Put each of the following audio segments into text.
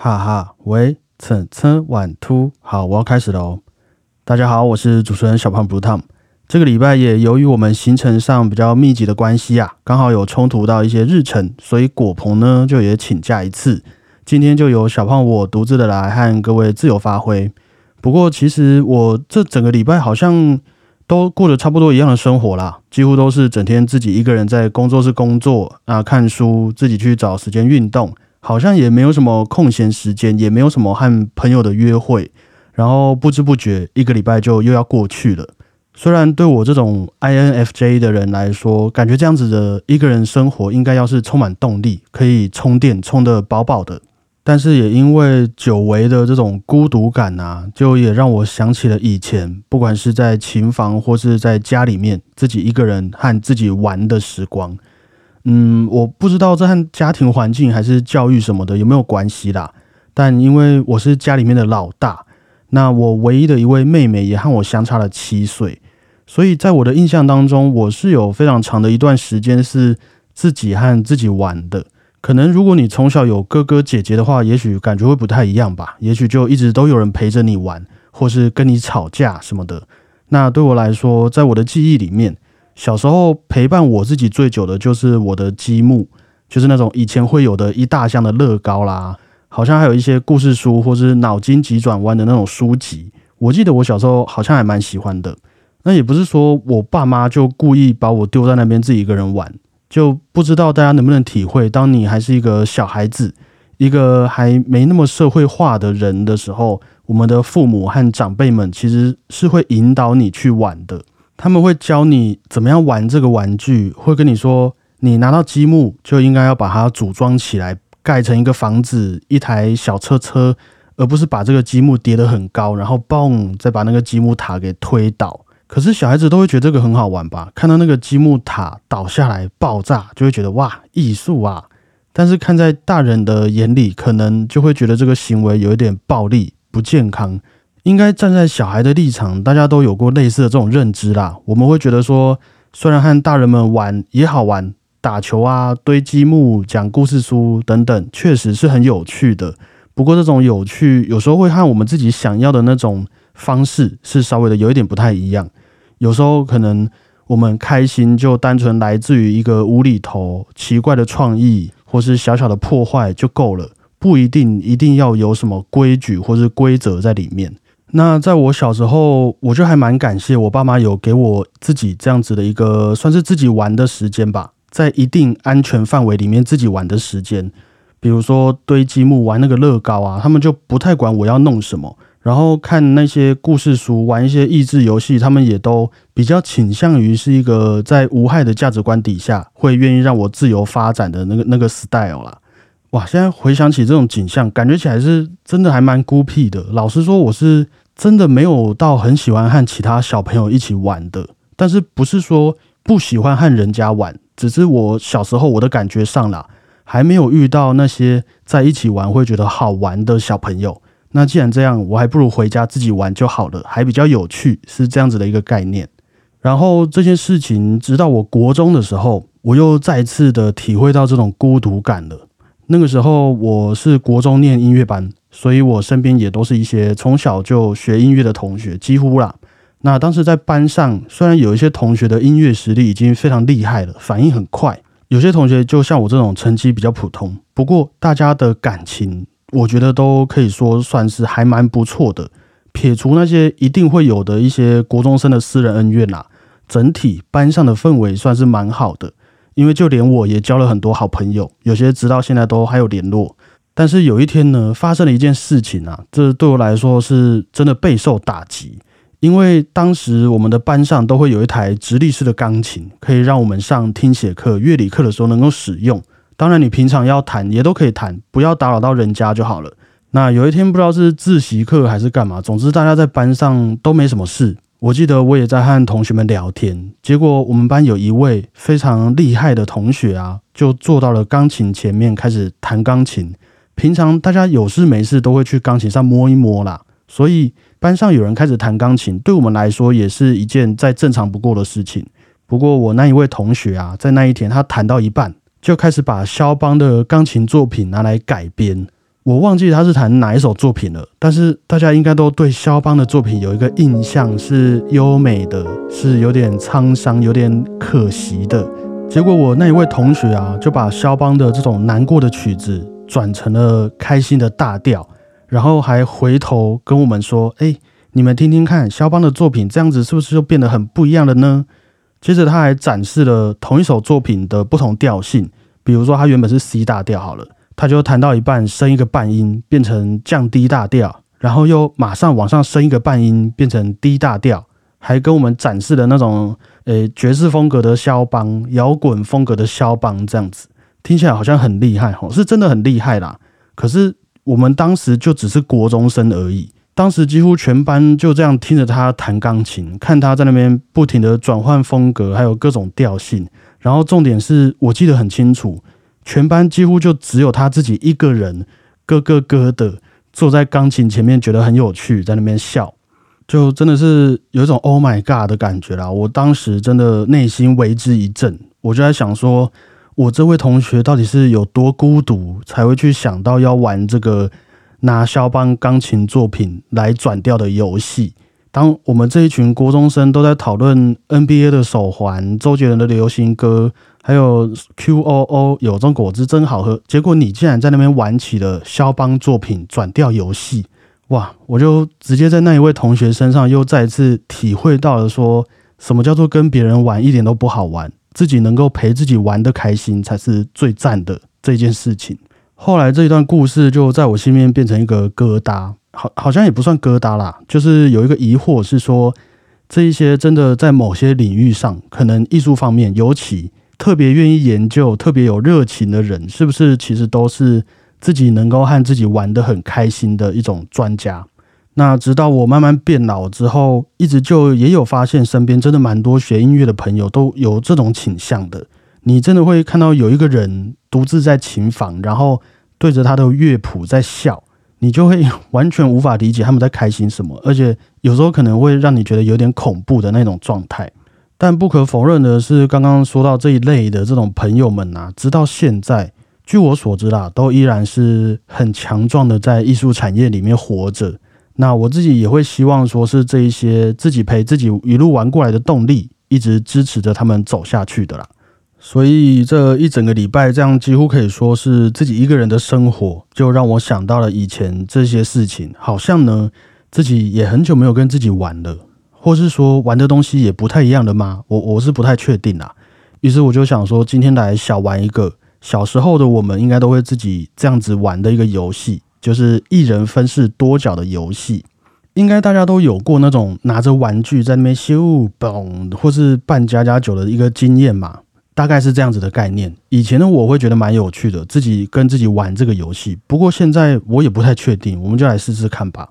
哈哈，喂，蹭蹭晚突，好，我要开始了哦。大家好，我是主持人小胖 Blue Tom。这个礼拜也由于我们行程上比较密集的关系啊，刚好有冲突到一些日程，所以果鹏呢就也请假一次。今天就由小胖我独自的来和各位自由发挥。不过其实我这整个礼拜好像都过得差不多一样的生活啦，几乎都是整天自己一个人在工作室工作啊，看书，自己去找时间运动。好像也没有什么空闲时间，也没有什么和朋友的约会，然后不知不觉一个礼拜就又要过去了。虽然对我这种 INFJ 的人来说，感觉这样子的一个人生活应该要是充满动力，可以充电充得饱饱的，但是也因为久违的这种孤独感啊，就也让我想起了以前，不管是在琴房或是在家里面自己一个人和自己玩的时光。嗯，我不知道这和家庭环境还是教育什么的有没有关系啦。但因为我是家里面的老大，那我唯一的一位妹妹也和我相差了七岁，所以在我的印象当中，我是有非常长的一段时间是自己和自己玩的。可能如果你从小有哥哥姐姐的话，也许感觉会不太一样吧。也许就一直都有人陪着你玩，或是跟你吵架什么的。那对我来说，在我的记忆里面。小时候陪伴我自己最久的就是我的积木，就是那种以前会有的一大箱的乐高啦，好像还有一些故事书或是脑筋急转弯的那种书籍。我记得我小时候好像还蛮喜欢的。那也不是说我爸妈就故意把我丢在那边自己一个人玩，就不知道大家能不能体会，当你还是一个小孩子，一个还没那么社会化的人的时候，我们的父母和长辈们其实是会引导你去玩的。他们会教你怎么样玩这个玩具，会跟你说，你拿到积木就应该要把它组装起来，盖成一个房子、一台小车车，而不是把这个积木叠得很高，然后嘣，再把那个积木塔给推倒。可是小孩子都会觉得这个很好玩吧？看到那个积木塔倒下来爆炸，就会觉得哇，艺术啊！但是看在大人的眼里，可能就会觉得这个行为有一点暴力、不健康。应该站在小孩的立场，大家都有过类似的这种认知啦。我们会觉得说，虽然和大人们玩也好玩，打球啊、堆积木、讲故事书等等，确实是很有趣的。不过，这种有趣有时候会和我们自己想要的那种方式是稍微的有一点不太一样。有时候可能我们开心就单纯来自于一个无厘头、奇怪的创意，或是小小的破坏就够了，不一定一定要有什么规矩或是规则在里面。那在我小时候，我就还蛮感谢我爸妈有给我自己这样子的一个算是自己玩的时间吧，在一定安全范围里面自己玩的时间，比如说堆积木、玩那个乐高啊，他们就不太管我要弄什么，然后看那些故事书、玩一些益智游戏，他们也都比较倾向于是一个在无害的价值观底下，会愿意让我自由发展的那个那个 style 啦。哇，现在回想起这种景象，感觉起来是真的还蛮孤僻的。老实说，我是真的没有到很喜欢和其他小朋友一起玩的。但是不是说不喜欢和人家玩，只是我小时候我的感觉上啦，还没有遇到那些在一起玩会觉得好玩的小朋友。那既然这样，我还不如回家自己玩就好了，还比较有趣，是这样子的一个概念。然后这件事情，直到我国中的时候，我又再次的体会到这种孤独感了。那个时候我是国中念音乐班，所以我身边也都是一些从小就学音乐的同学，几乎啦。那当时在班上，虽然有一些同学的音乐实力已经非常厉害了，反应很快，有些同学就像我这种成绩比较普通，不过大家的感情，我觉得都可以说算是还蛮不错的。撇除那些一定会有的一些国中生的私人恩怨啦，整体班上的氛围算是蛮好的。因为就连我也交了很多好朋友，有些直到现在都还有联络。但是有一天呢，发生了一件事情啊，这对我来说是真的备受打击。因为当时我们的班上都会有一台直立式的钢琴，可以让我们上听写课、乐理课的时候能够使用。当然，你平常要弹也都可以弹，不要打扰到人家就好了。那有一天不知道是自习课还是干嘛，总之大家在班上都没什么事。我记得我也在和同学们聊天，结果我们班有一位非常厉害的同学啊，就坐到了钢琴前面开始弹钢琴。平常大家有事没事都会去钢琴上摸一摸啦，所以班上有人开始弹钢琴，对我们来说也是一件再正常不过的事情。不过我那一位同学啊，在那一天他弹到一半，就开始把肖邦的钢琴作品拿来改编。我忘记他是弹哪一首作品了，但是大家应该都对肖邦的作品有一个印象，是优美的，是有点沧桑、有点可惜的。结果我那一位同学啊，就把肖邦的这种难过的曲子转成了开心的大调，然后还回头跟我们说：“哎，你们听听看，肖邦的作品这样子是不是就变得很不一样了呢？”接着他还展示了同一首作品的不同调性，比如说他原本是 C 大调好了，他就弹到一半升一个半音变成降低大调，然后又马上往上升一个半音变成低大调。还跟我们展示的那种，呃，爵士风格的肖邦，摇滚风格的肖邦，这样子听起来好像很厉害哦，是真的很厉害啦。可是我们当时就只是国中生而已，当时几乎全班就这样听着他弹钢琴，看他在那边不停的转换风格，还有各种调性。然后重点是我记得很清楚，全班几乎就只有他自己一个人咯咯咯的坐在钢琴前面，觉得很有趣，在那边笑。就真的是有一种 Oh my God 的感觉啦！我当时真的内心为之一震，我就在想说，我这位同学到底是有多孤独，才会去想到要玩这个拿肖邦钢琴作品来转调的游戏。当我们这一群国中生都在讨论 NBA 的手环、周杰伦的流行歌，还有 QOO 有种果汁真好喝，结果你竟然在那边玩起了肖邦作品转调游戏。哇！我就直接在那一位同学身上又再一次体会到了，说什么叫做跟别人玩一点都不好玩，自己能够陪自己玩的开心才是最赞的这件事情。后来这一段故事就在我心里面变成一个疙瘩，好，好像也不算疙瘩啦，就是有一个疑惑是说，这一些真的在某些领域上，可能艺术方面尤其特别愿意研究、特别有热情的人，是不是其实都是？自己能够和自己玩得很开心的一种专家。那直到我慢慢变老之后，一直就也有发现，身边真的蛮多学音乐的朋友都有这种倾向的。你真的会看到有一个人独自在琴房，然后对着他的乐谱在笑，你就会完全无法理解他们在开心什么，而且有时候可能会让你觉得有点恐怖的那种状态。但不可否认的是，刚刚说到这一类的这种朋友们啊，直到现在。据我所知啦，都依然是很强壮的，在艺术产业里面活着。那我自己也会希望说，是这一些自己陪自己一路玩过来的动力，一直支持着他们走下去的啦。所以这一整个礼拜，这样几乎可以说是自己一个人的生活，就让我想到了以前这些事情。好像呢，自己也很久没有跟自己玩了，或是说玩的东西也不太一样的吗？我我是不太确定啦。于是我就想说，今天来小玩一个。小时候的我们应该都会自己这样子玩的一个游戏，就是一人分饰多角的游戏。应该大家都有过那种拿着玩具在那边咻嘣，或是扮家家酒的一个经验嘛？大概是这样子的概念。以前的我会觉得蛮有趣的，自己跟自己玩这个游戏。不过现在我也不太确定，我们就来试试看吧。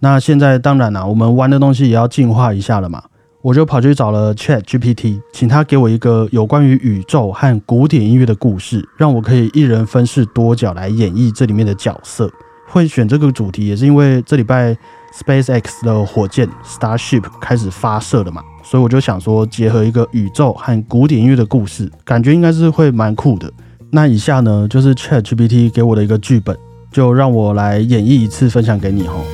那现在当然啦，我们玩的东西也要进化一下了嘛。我就跑去找了 Chat GPT，请他给我一个有关于宇宙和古典音乐的故事，让我可以一人分饰多角来演绎这里面的角色。会选这个主题也是因为这礼拜 SpaceX 的火箭 Starship 开始发射了嘛，所以我就想说结合一个宇宙和古典音乐的故事，感觉应该是会蛮酷的。那以下呢就是 Chat GPT 给我的一个剧本，就让我来演绎一次，分享给你吼。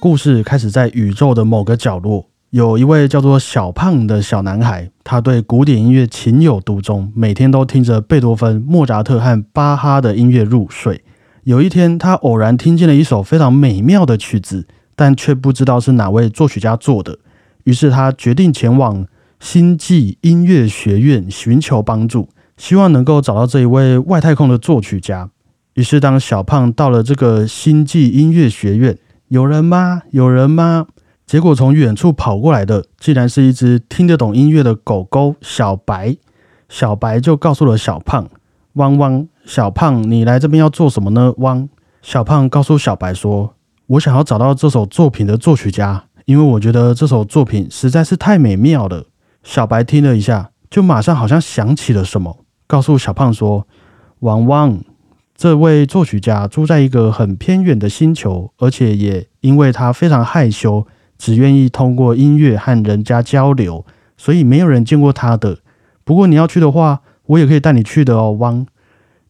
故事开始在宇宙的某个角落，有一位叫做小胖的小男孩，他对古典音乐情有独钟，每天都听着贝多芬、莫扎特和巴哈的音乐入睡。有一天，他偶然听见了一首非常美妙的曲子，但却不知道是哪位作曲家做的。于是，他决定前往星际音乐学院寻求帮助，希望能够找到这一位外太空的作曲家。于是，当小胖到了这个星际音乐学院，有人吗？有人吗？结果从远处跑过来的，竟然是一只听得懂音乐的狗狗小白。小白就告诉了小胖：“汪汪，小胖，你来这边要做什么呢？”汪小胖告诉小白说：“我想要找到这首作品的作曲家，因为我觉得这首作品实在是太美妙了。”小白听了一下，就马上好像想起了什么，告诉小胖说：“汪汪。”这位作曲家住在一个很偏远的星球，而且也因为他非常害羞，只愿意通过音乐和人家交流，所以没有人见过他的。不过你要去的话，我也可以带你去的哦，汪。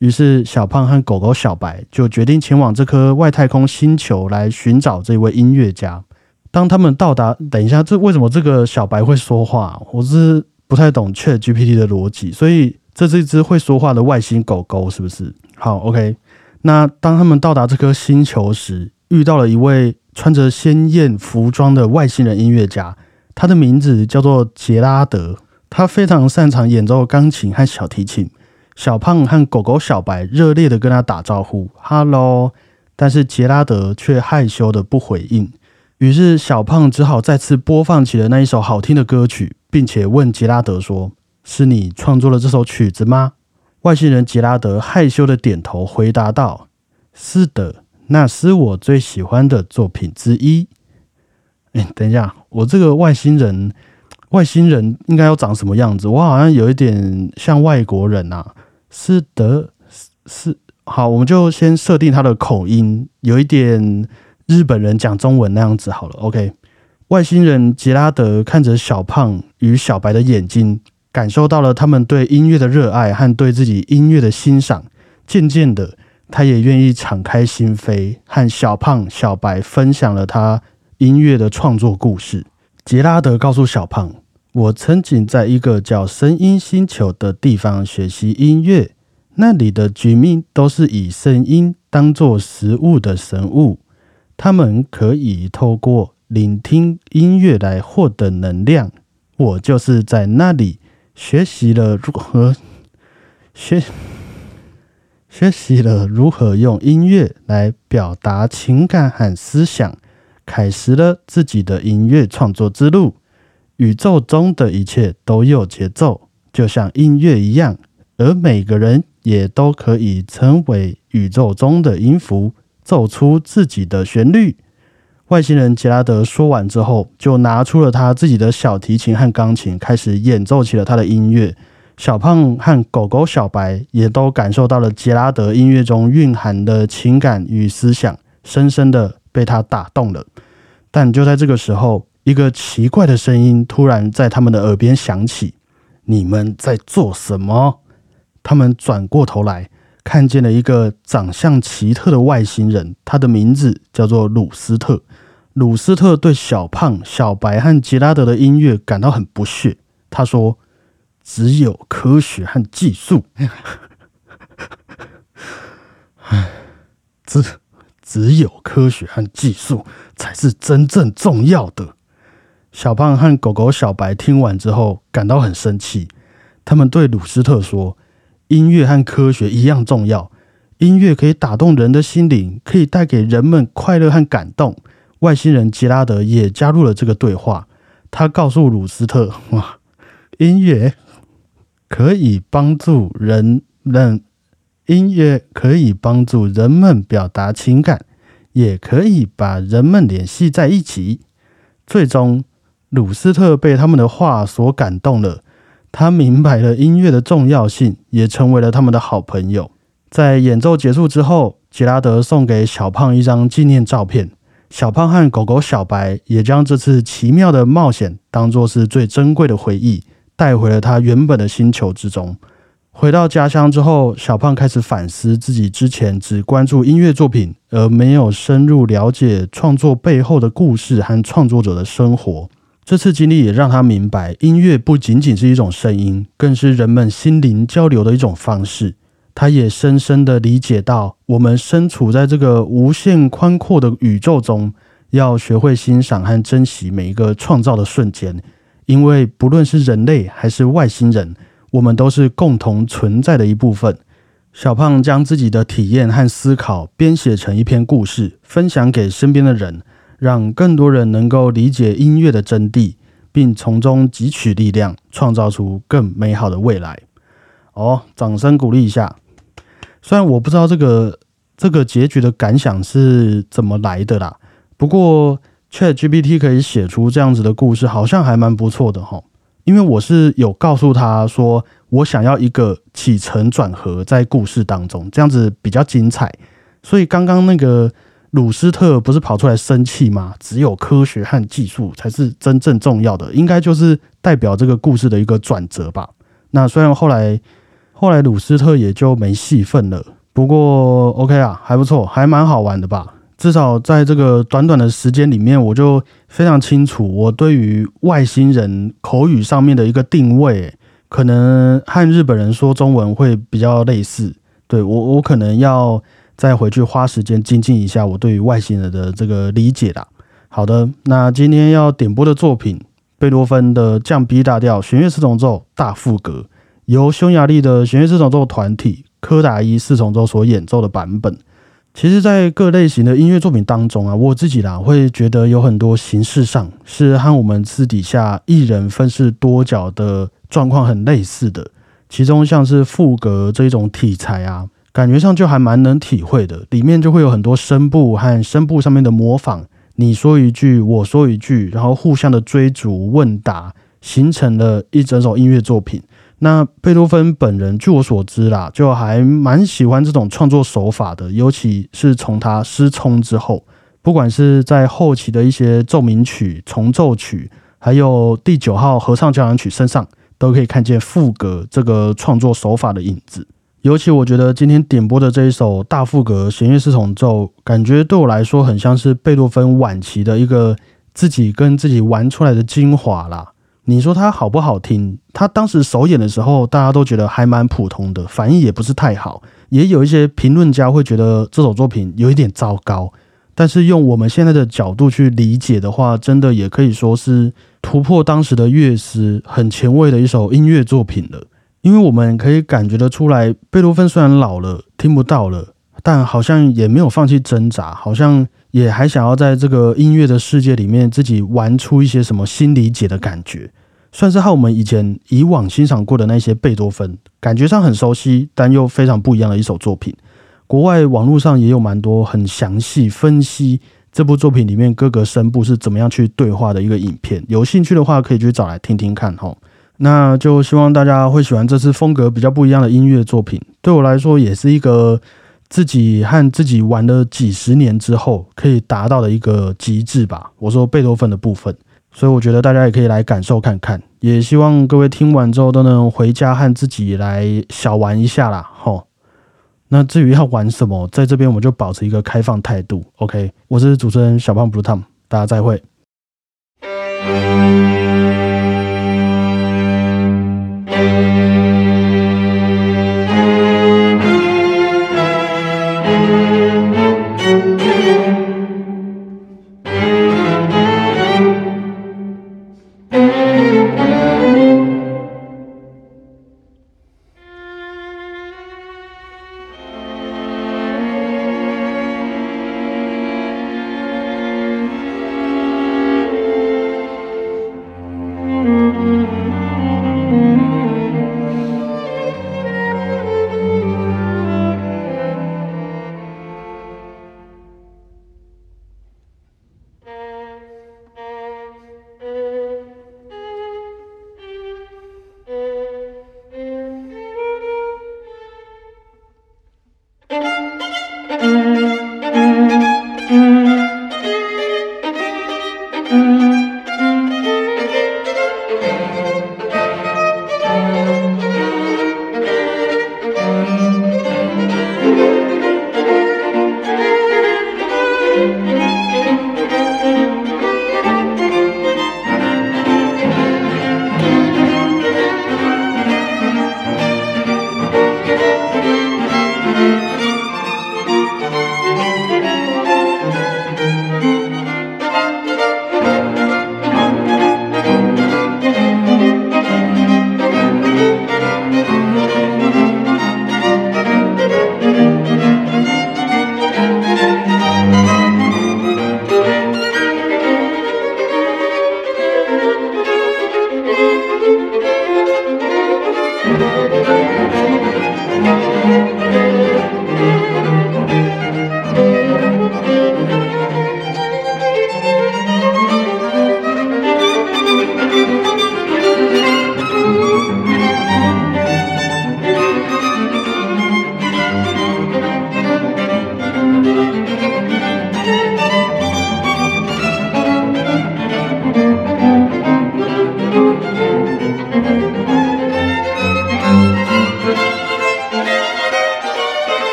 于是小胖和狗狗小白就决定前往这颗外太空星球来寻找这位音乐家。当他们到达，等一下，这为什么这个小白会说话？我是不太懂 Chat GPT 的逻辑，所以这是一只会说话的外星狗狗，是不是？好，OK。那当他们到达这颗星球时，遇到了一位穿着鲜艳服装的外星人音乐家，他的名字叫做杰拉德。他非常擅长演奏钢琴和小提琴。小胖和狗狗小白热烈的跟他打招呼，Hello，但是杰拉德却害羞的不回应。于是小胖只好再次播放起了那一首好听的歌曲，并且问杰拉德说：“是你创作了这首曲子吗？”外星人杰拉德害羞的点头回答道：“是的，那是我最喜欢的作品之一。”哎，等一下，我这个外星人。外星人应该要长什么样子？我好像有一点像外国人呐。是的，是好，我们就先设定他的口音，有一点日本人讲中文那样子好了。OK，外星人杰拉德看着小胖与小白的眼睛，感受到了他们对音乐的热爱和对自己音乐的欣赏。渐渐的，他也愿意敞开心扉，和小胖、小白分享了他音乐的创作故事。杰拉德告诉小胖：“我曾经在一个叫声音星球的地方学习音乐，那里的居民都是以声音当做食物的神物，他们可以透过聆听音乐来获得能量。我就是在那里学习了如何学学习了如何用音乐来表达情感和思想。”开始了自己的音乐创作之路。宇宙中的一切都有节奏，就像音乐一样，而每个人也都可以成为宇宙中的音符，奏出自己的旋律。外星人杰拉德说完之后，就拿出了他自己的小提琴和钢琴，开始演奏起了他的音乐。小胖和狗狗小白也都感受到了杰拉德音乐中蕴含的情感与思想，深深的。被他打动了，但就在这个时候，一个奇怪的声音突然在他们的耳边响起：“你们在做什么？”他们转过头来，看见了一个长相奇特的外星人，他的名字叫做鲁斯特。鲁斯特对小胖、小白和杰拉德的音乐感到很不屑，他说：“只有科学和技术。”唉，这。只有科学和技术才是真正重要的。小胖和狗狗小白听完之后感到很生气，他们对鲁斯特说：“音乐和科学一样重要，音乐可以打动人的心灵，可以带给人们快乐和感动。”外星人吉拉德也加入了这个对话，他告诉鲁斯特：“哇，音乐可以帮助人们。”音乐可以帮助人们表达情感，也可以把人们联系在一起。最终，鲁斯特被他们的话所感动了，他明白了音乐的重要性，也成为了他们的好朋友。在演奏结束之后，杰拉德送给小胖一张纪念照片。小胖和狗狗小白也将这次奇妙的冒险当作是最珍贵的回忆，带回了他原本的星球之中。回到家乡之后，小胖开始反思自己之前只关注音乐作品，而没有深入了解创作背后的故事和创作者的生活。这次经历也让他明白，音乐不仅仅是一种声音，更是人们心灵交流的一种方式。他也深深地理解到，我们身处在这个无限宽阔的宇宙中，要学会欣赏和珍惜每一个创造的瞬间，因为不论是人类还是外星人。我们都是共同存在的一部分。小胖将自己的体验和思考编写成一篇故事，分享给身边的人，让更多人能够理解音乐的真谛，并从中汲取力量，创造出更美好的未来。哦，掌声鼓励一下！虽然我不知道这个这个结局的感想是怎么来的啦，不过 ChatGPT 可以写出这样子的故事，好像还蛮不错的哈。因为我是有告诉他说，我想要一个起承转合在故事当中，这样子比较精彩。所以刚刚那个鲁斯特不是跑出来生气吗？只有科学和技术才是真正重要的，应该就是代表这个故事的一个转折吧。那虽然后来后来鲁斯特也就没戏份了，不过 OK 啊，还不错，还蛮好玩的吧。至少在这个短短的时间里面，我就非常清楚我对于外星人口语上面的一个定位，可能和日本人说中文会比较类似。对我，我可能要再回去花时间精进一下我对于外星人的这个理解啦。好的，那今天要点播的作品，贝多芬的降 B 大调弦乐四重奏大副歌，由匈牙利的弦乐四重奏团体柯达伊四重奏所演奏的版本。其实，在各类型的音乐作品当中啊，我自己啦会觉得有很多形式上是和我们私底下艺人分饰多角的状况很类似的。其中像是副歌这一种题材啊，感觉上就还蛮能体会的。里面就会有很多声部和声部上面的模仿，你说一句，我说一句，然后互相的追逐问答，形成了一整首音乐作品。那贝多芬本人，据我所知啦，就还蛮喜欢这种创作手法的，尤其是从他失聪之后，不管是在后期的一些奏鸣曲、重奏曲，还有第九号合唱交响曲身上，都可以看见副歌这个创作手法的影子。尤其我觉得今天点播的这一首大副歌弦乐四重奏，感觉对我来说很像是贝多芬晚期的一个自己跟自己玩出来的精华啦。你说它好不好听？他当时首演的时候，大家都觉得还蛮普通的，反应也不是太好。也有一些评论家会觉得这首作品有一点糟糕。但是用我们现在的角度去理解的话，真的也可以说是突破当时的乐师，很前卫的一首音乐作品了。因为我们可以感觉得出来，贝多芬虽然老了，听不到了，但好像也没有放弃挣扎，好像。也还想要在这个音乐的世界里面自己玩出一些什么新理解的感觉，算是和我们以前以往欣赏过的那些贝多芬感觉上很熟悉，但又非常不一样的一首作品。国外网络上也有蛮多很详细分析这部作品里面各个声部是怎么样去对话的一个影片，有兴趣的话可以去找来听听看哈。那就希望大家会喜欢这次风格比较不一样的音乐作品，对我来说也是一个。自己和自己玩了几十年之后，可以达到的一个极致吧。我说贝多芬的部分，所以我觉得大家也可以来感受看看。也希望各位听完之后都能回家和自己来小玩一下啦吼。那至于要玩什么在这边我就保持一个开放态度 ok 我是主持人小胖不如他大家再会。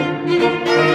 Música